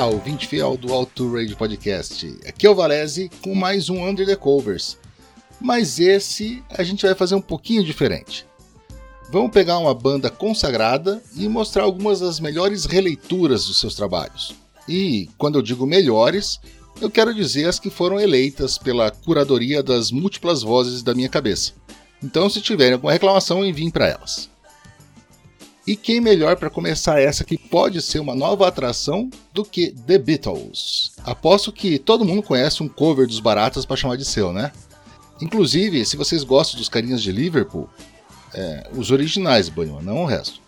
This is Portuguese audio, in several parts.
Olá, ouvinte fiel do Auto Radio Podcast. Aqui é o Valese com mais um Under the Covers. Mas esse a gente vai fazer um pouquinho diferente. Vamos pegar uma banda consagrada e mostrar algumas das melhores releituras dos seus trabalhos. E quando eu digo melhores, eu quero dizer as que foram eleitas pela curadoria das múltiplas vozes da minha cabeça. Então, se tiverem alguma reclamação, enviem para elas. E quem melhor para começar essa que pode ser uma nova atração do que The Beatles? Aposto que todo mundo conhece um cover dos Baratas para chamar de seu, né? Inclusive, se vocês gostam dos carinhas de Liverpool, é, os originais, Banho, não o resto.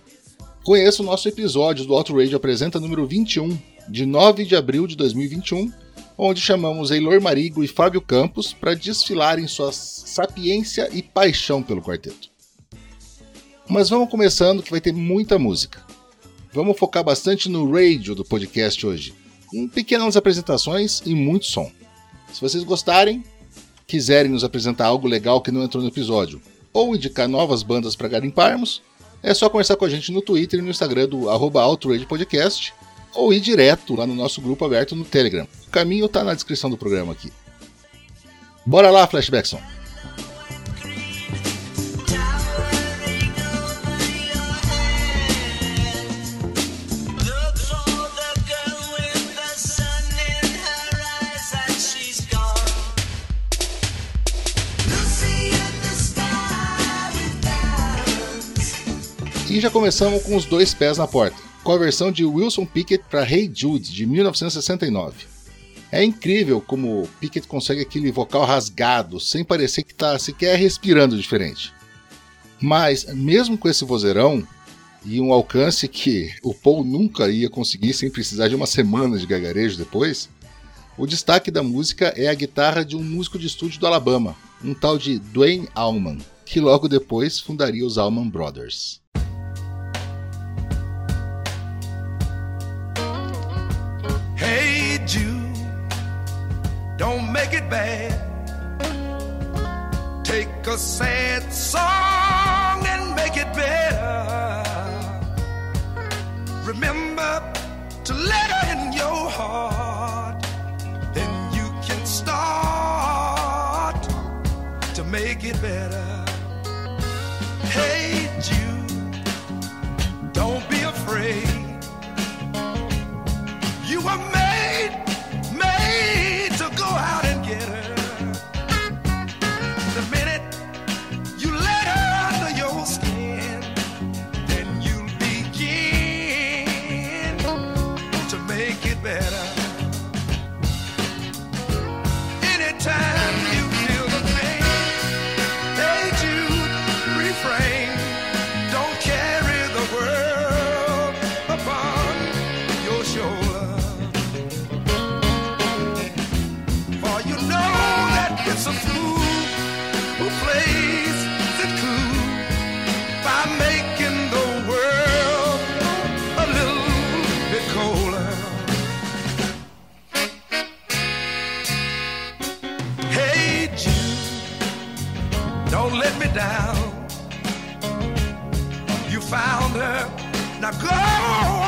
Conheça o nosso episódio do Outrage Apresenta número 21, de 9 de abril de 2021, onde chamamos Eilor Marigo e Fábio Campos para desfilarem sua sapiência e paixão pelo quarteto. Mas vamos começando que vai ter muita música. Vamos focar bastante no radio do podcast hoje, com pequenas apresentações e muito som. Se vocês gostarem, quiserem nos apresentar algo legal que não entrou no episódio, ou indicar novas bandas para garimparmos, é só conversar com a gente no Twitter e no Instagram do arroba Podcast, ou ir direto lá no nosso grupo aberto no Telegram. O caminho está na descrição do programa aqui. Bora lá, Flashbackson! E já começamos com os dois pés na porta, com a versão de Wilson Pickett para Hey Jude, de 1969. É incrível como Pickett consegue aquele vocal rasgado, sem parecer que está sequer respirando diferente. Mas, mesmo com esse vozeirão, e um alcance que o Paul nunca ia conseguir sem precisar de uma semana de gargarejo depois, o destaque da música é a guitarra de um músico de estúdio do Alabama, um tal de Dwayne Allman, que logo depois fundaria os Allman Brothers. Bad. Take a sad song don't let me down. You found her, now go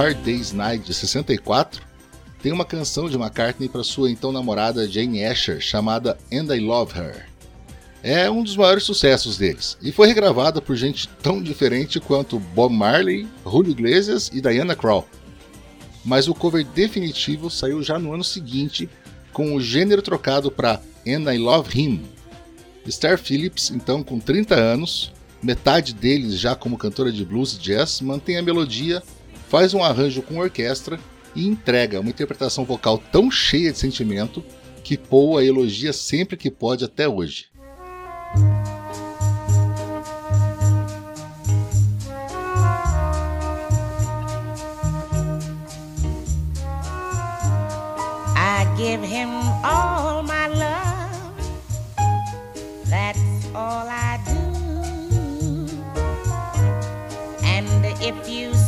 Hard Day's Night de 64, tem uma canção de McCartney para sua então namorada Jane Asher chamada And I Love Her. É um dos maiores sucessos deles e foi regravada por gente tão diferente quanto Bob Marley, Julio Iglesias e Diana Krall. Mas o cover definitivo saiu já no ano seguinte, com o gênero trocado para And I Love Him. Star Phillips, então com 30 anos, metade deles já como cantora de blues e jazz, mantém a melodia, faz um arranjo com orquestra e entrega uma interpretação vocal tão cheia de sentimento que Paul a elogia sempre que pode até hoje. Give him all my love. That's all I do. And if you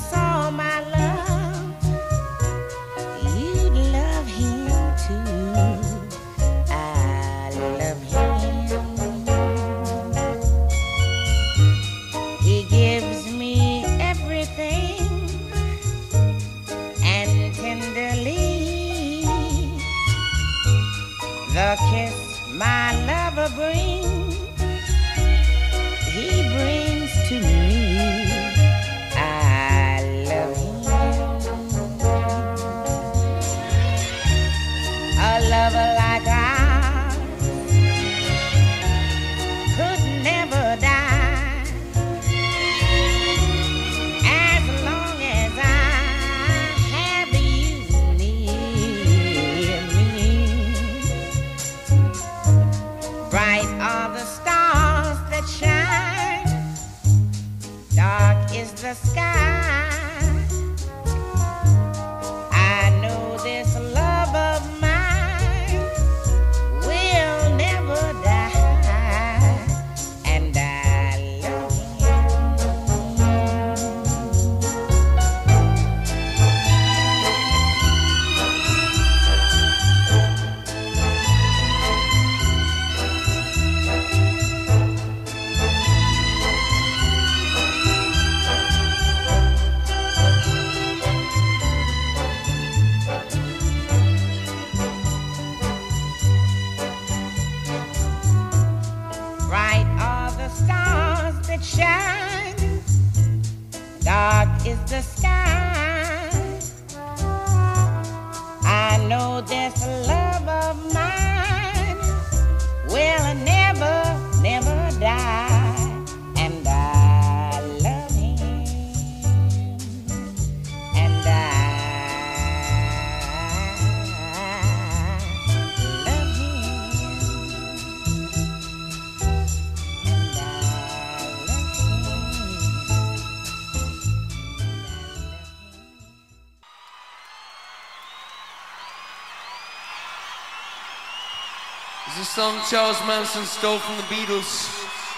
song Charles Manson stole from the Beatles.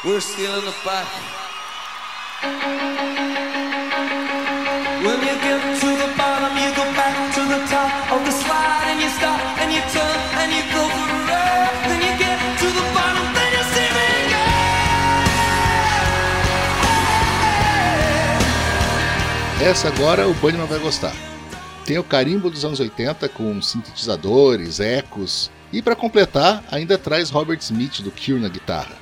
We're stealing it back. When you get to the bottom, you go back to the top of the slide and you stop and you turn and you go for a ride. Then you get to the bottom, then you see me go. Essa agora o Bunnyman vai gostar. Tem o carimbo dos anos 80 com sintetizadores, ecos e para completar ainda traz Robert Smith do Cure na guitarra.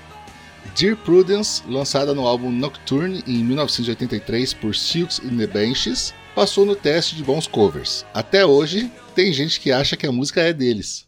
Dear Prudence, lançada no álbum Nocturne em 1983 por Silks and the Benches, passou no teste de bons covers. Até hoje, tem gente que acha que a música é deles.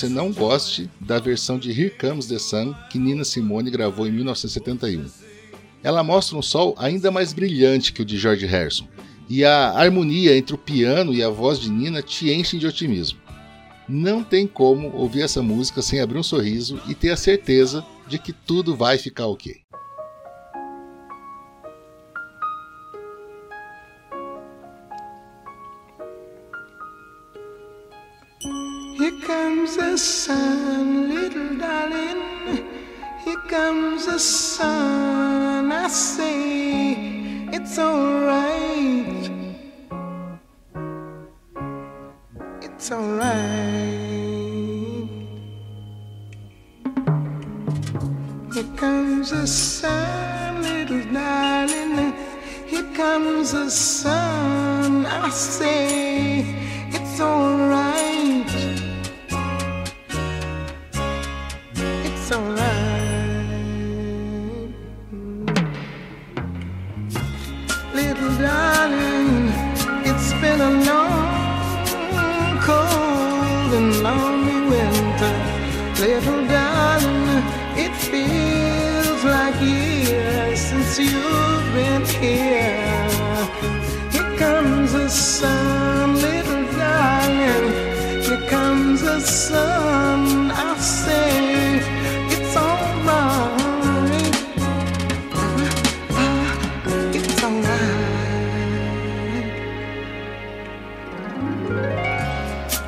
Você não goste da versão de Here Comes the Sun que Nina Simone gravou em 1971. Ela mostra um sol ainda mais brilhante que o de George Harrison, e a harmonia entre o piano e a voz de Nina te enchem de otimismo. Não tem como ouvir essa música sem abrir um sorriso e ter a certeza de que tudo vai ficar ok.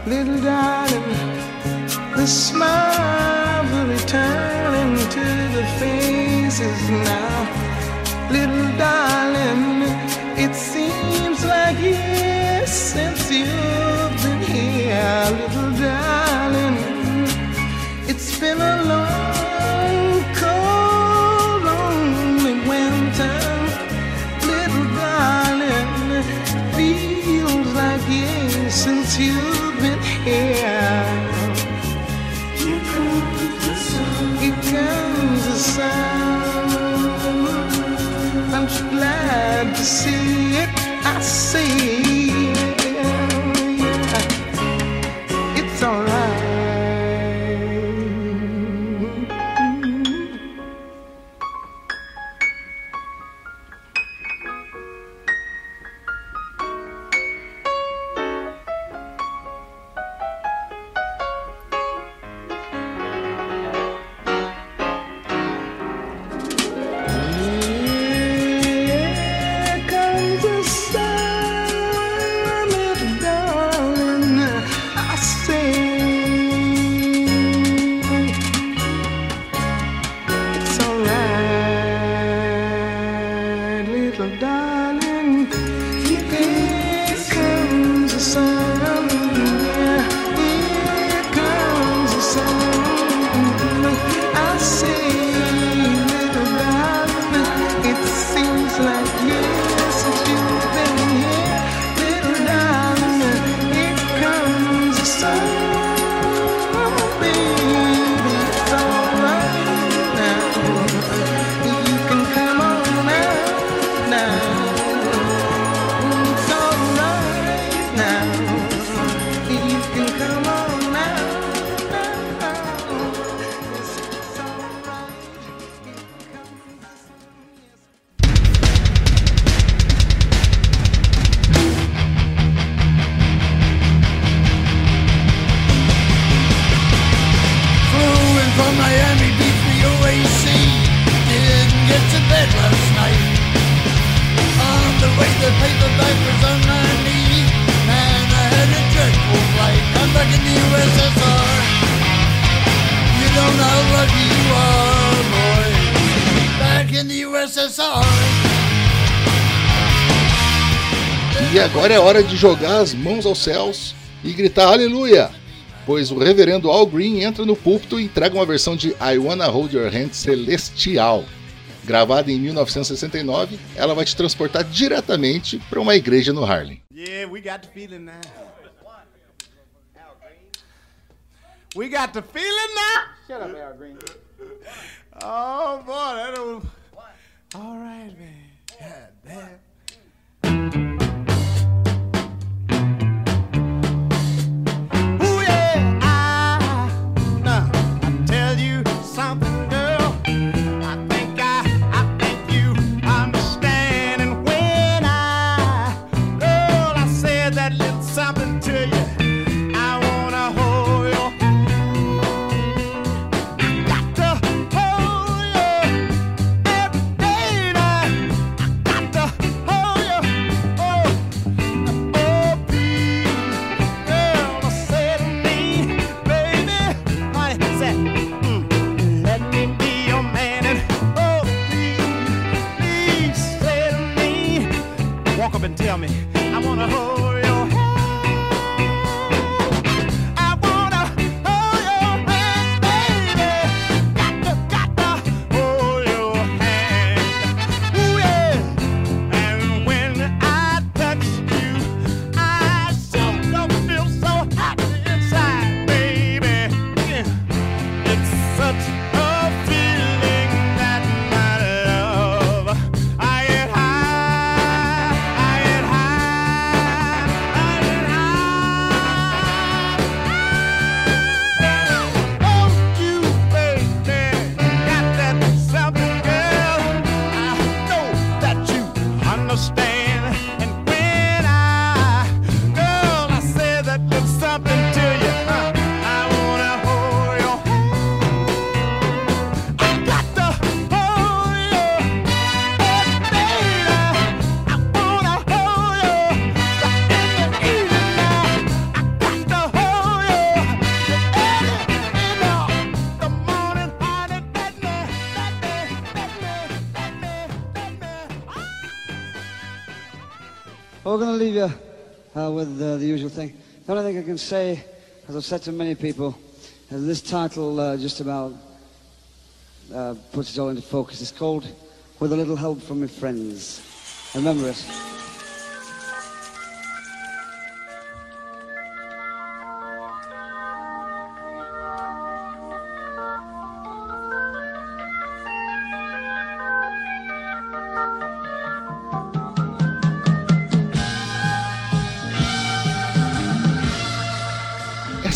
Little darling, the smiles are returning to the faces now. Little darling, it seems like years since you've see hora de jogar as mãos aos céus e gritar aleluia, pois o reverendo Al Green entra no púlpito e entrega uma versão de I Wanna Hold Your Hand celestial. Gravada em 1969, ela vai te transportar diretamente para uma igreja no Harlem. Yeah, we got the feeling now. We got the feeling now. Shut up, Al Green. Oh boy, that old. All right, man. God damn. And tell me, The only thing I can say, as I've said to many people, is this title uh, just about uh, puts it all into focus. It's called With a Little Help from My Friends. Remember it.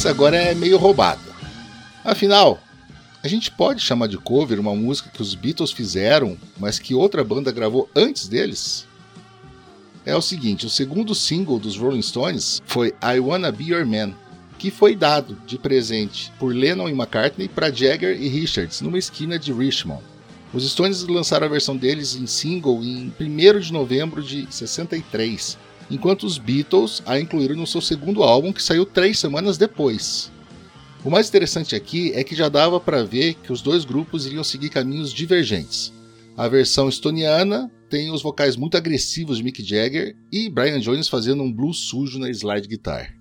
Essa agora é meio roubada. Afinal, a gente pode chamar de cover uma música que os Beatles fizeram, mas que outra banda gravou antes deles? É o seguinte, o segundo single dos Rolling Stones foi I Wanna Be Your Man, que foi dado de presente por Lennon e McCartney para Jagger e Richards numa esquina de Richmond. Os Stones lançaram a versão deles em single em 1 de novembro de 63, enquanto os Beatles a incluíram no seu segundo álbum que saiu três semanas depois. O mais interessante aqui é que já dava para ver que os dois grupos iriam seguir caminhos divergentes. A versão estoniana tem os vocais muito agressivos de Mick Jagger e Brian Jones fazendo um blues sujo na slide guitar.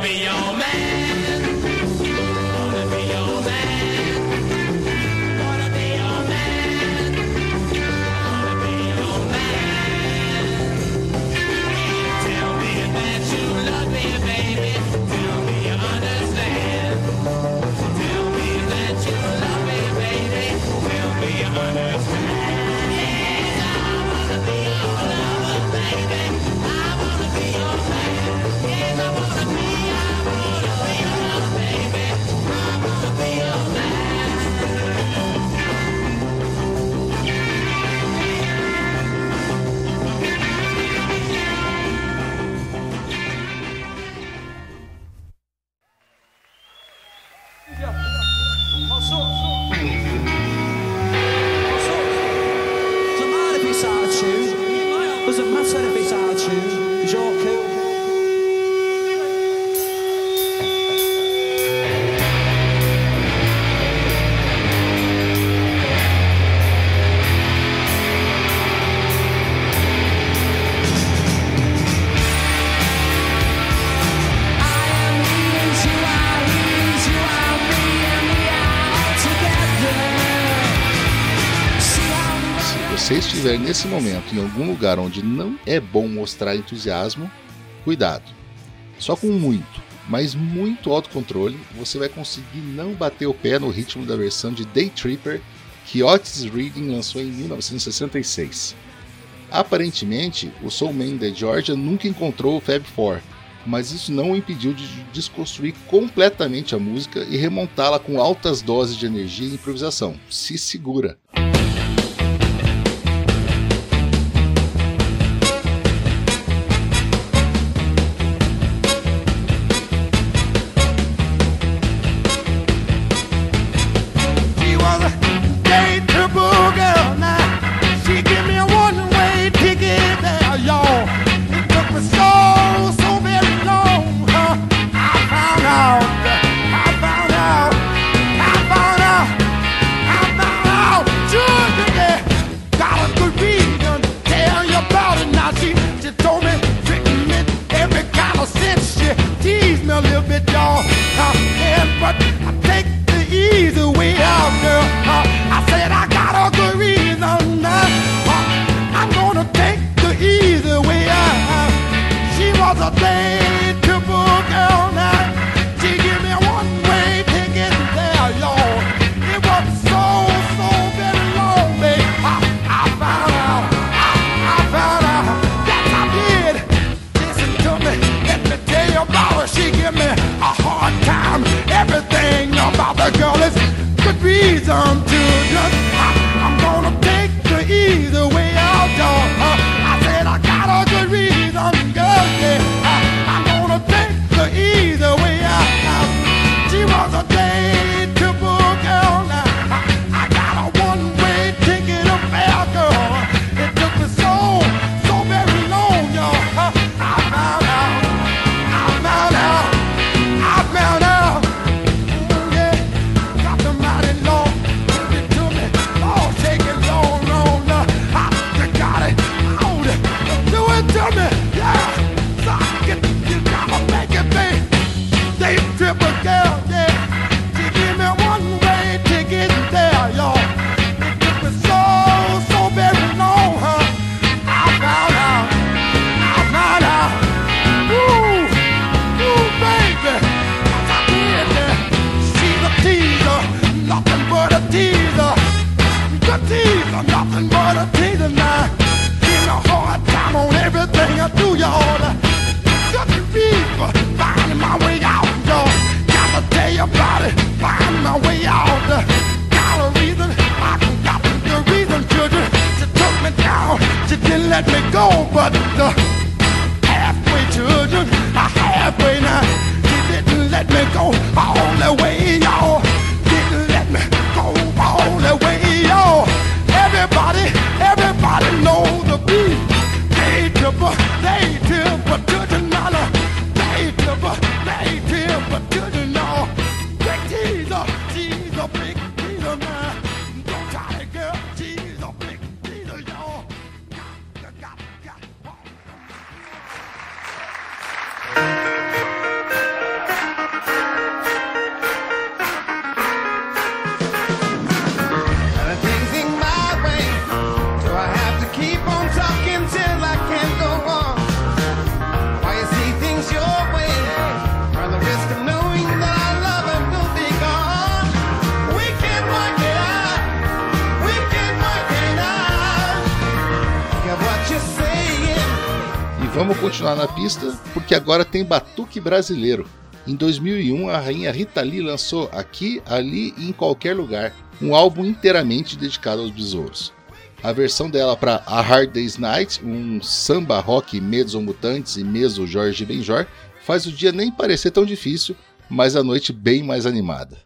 Be your man. você estiver nesse momento em algum lugar onde não é bom mostrar entusiasmo, cuidado. Só com muito, mas muito autocontrole, você vai conseguir não bater o pé no ritmo da versão de Day Tripper que Otis Reading lançou em 1966. Aparentemente, o Soul Man da Georgia nunca encontrou o Fab Four, mas isso não o impediu de desconstruir completamente a música e remontá-la com altas doses de energia e improvisação. Se segura! gone, but uh, the halfway children are halfway now. pista porque agora tem batuque brasileiro. Em 2001, a rainha Rita Lee lançou Aqui, Ali e em Qualquer Lugar, um álbum inteiramente dedicado aos besouros. A versão dela para A Hard Day's Night, um samba rock mezzo mutantes e mezzo Jorge Benjor, faz o dia nem parecer tão difícil, mas a noite bem mais animada.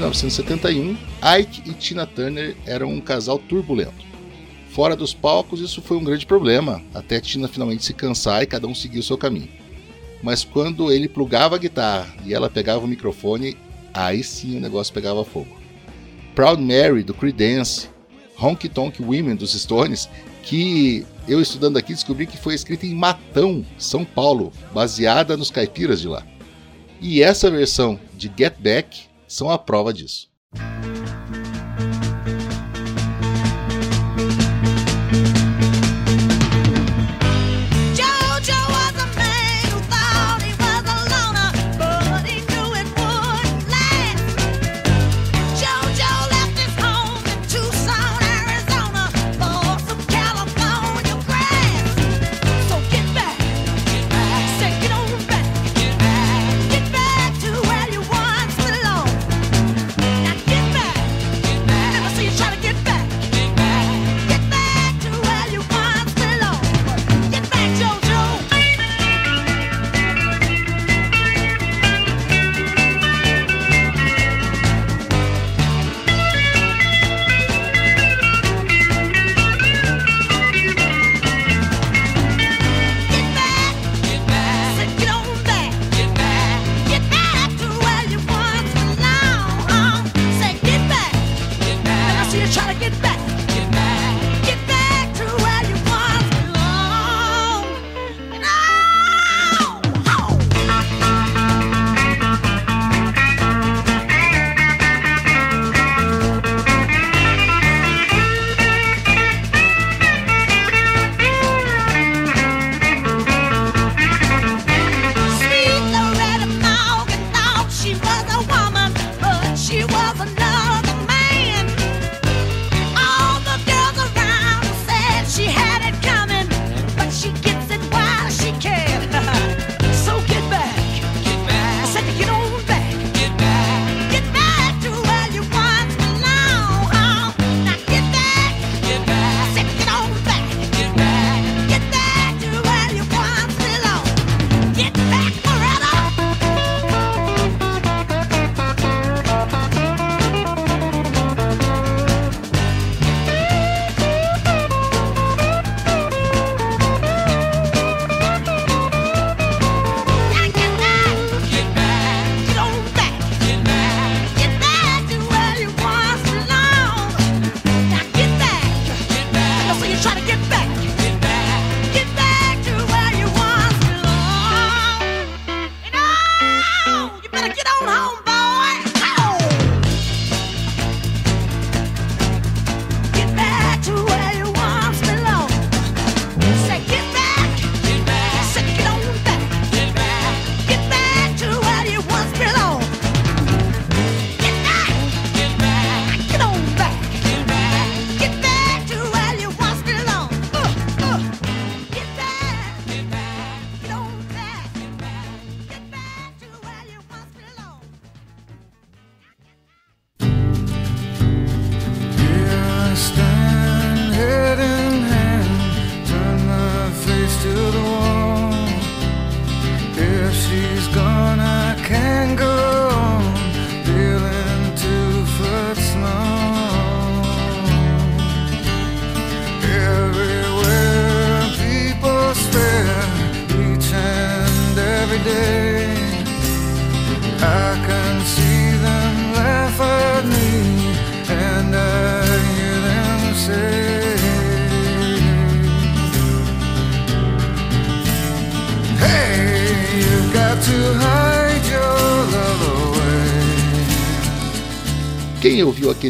1971, Ike e Tina Turner eram um casal turbulento. Fora dos palcos, isso foi um grande problema, até Tina finalmente se cansar e cada um seguir o seu caminho. Mas quando ele plugava a guitarra e ela pegava o microfone, aí sim o negócio pegava fogo. Proud Mary, do Creedence, Honky Tonk Women, dos Stones, que eu estudando aqui descobri que foi escrita em Matão, São Paulo, baseada nos caipiras de lá. E essa versão de Get Back são a prova disso.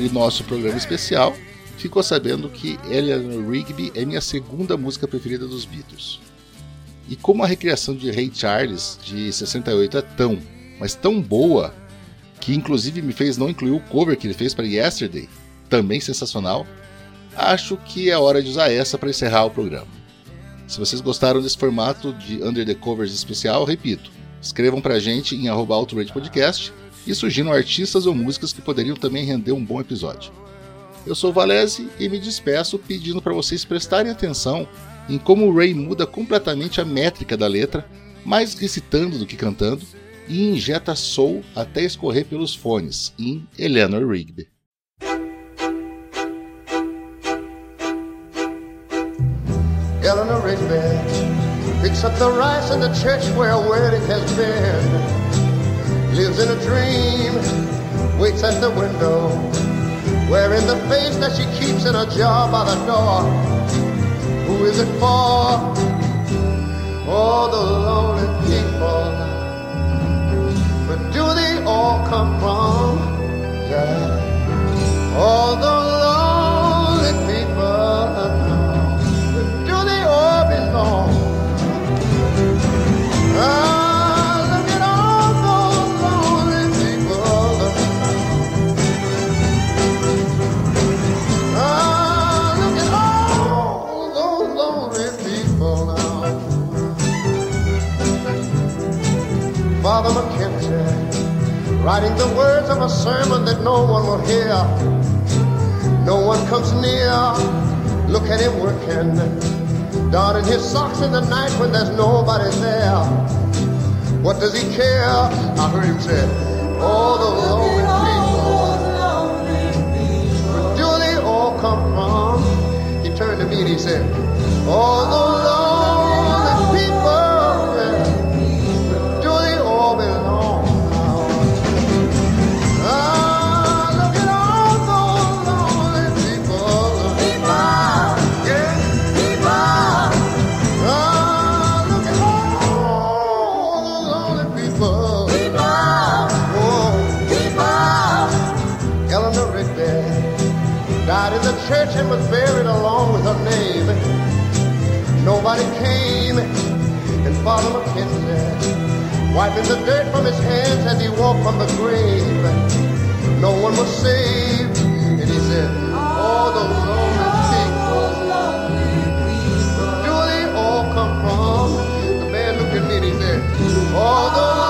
Quem ouviu aquele nosso programa especial ficou sabendo que Eleanor Rigby é minha segunda música preferida dos Beatles. E como a recriação de Ray Charles de 68 é tão, mas tão boa, que inclusive me fez não incluir o cover que ele fez para Yesterday, também sensacional, acho que é hora de usar essa para encerrar o programa. Se vocês gostaram desse formato de Under the Covers especial, repito, escrevam pra gente em arroba Podcast e sugiram artistas ou músicas que poderiam também render um bom episódio. Eu sou Valese e me despeço pedindo para vocês prestarem atenção em como o Ray muda completamente a métrica da letra, mais recitando do que cantando, e injeta soul até escorrer pelos fones, em Eleanor Rigby. Eleanor Rigby picks up the rice in the church where a wedding has been. Lives in a dream, waits at the window, wearing the face that she keeps in a jar by the door. Who is it for? All the lonely people. Where do they all come from? Yeah. All the Father McKenzie, writing the words of a sermon that no one will hear. No one comes near. Look at him working, donning his socks in the night when there's nobody there. What does he care? I heard him say, "All the lonely people." Where do they all come from? He turned to me and he said, "All the lonely Nobody came, and Father McKenzie, wiping the dirt from his hands as he walked from the grave. No one was saved, and he said, All those lonely people. Do they all come from? The man and he said, All the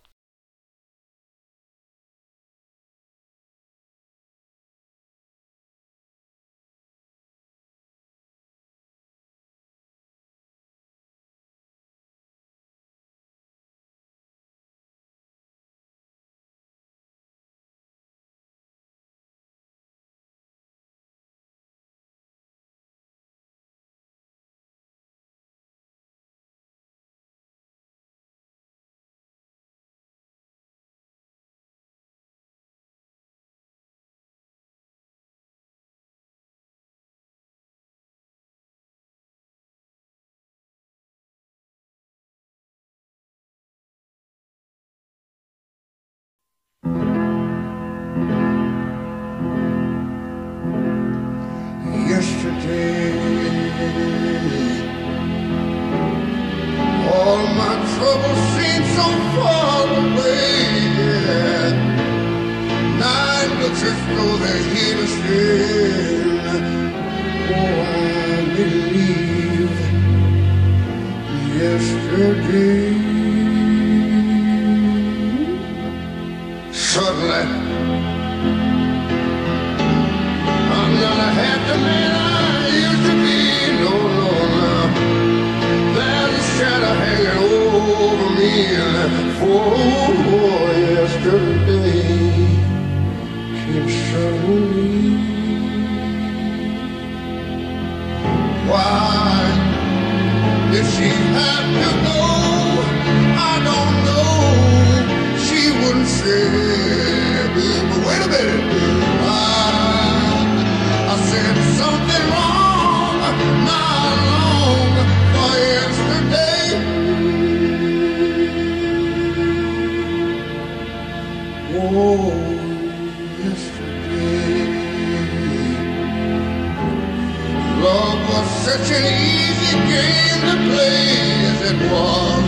Was such an easy game to play as it was.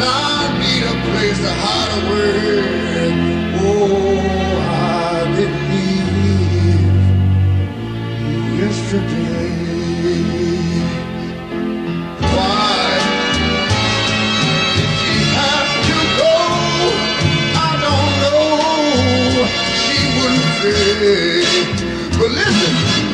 Now I need a place to hide away. Oh, I believe yesterday. Why did she have to go? I don't know. She wouldn't say. But listen,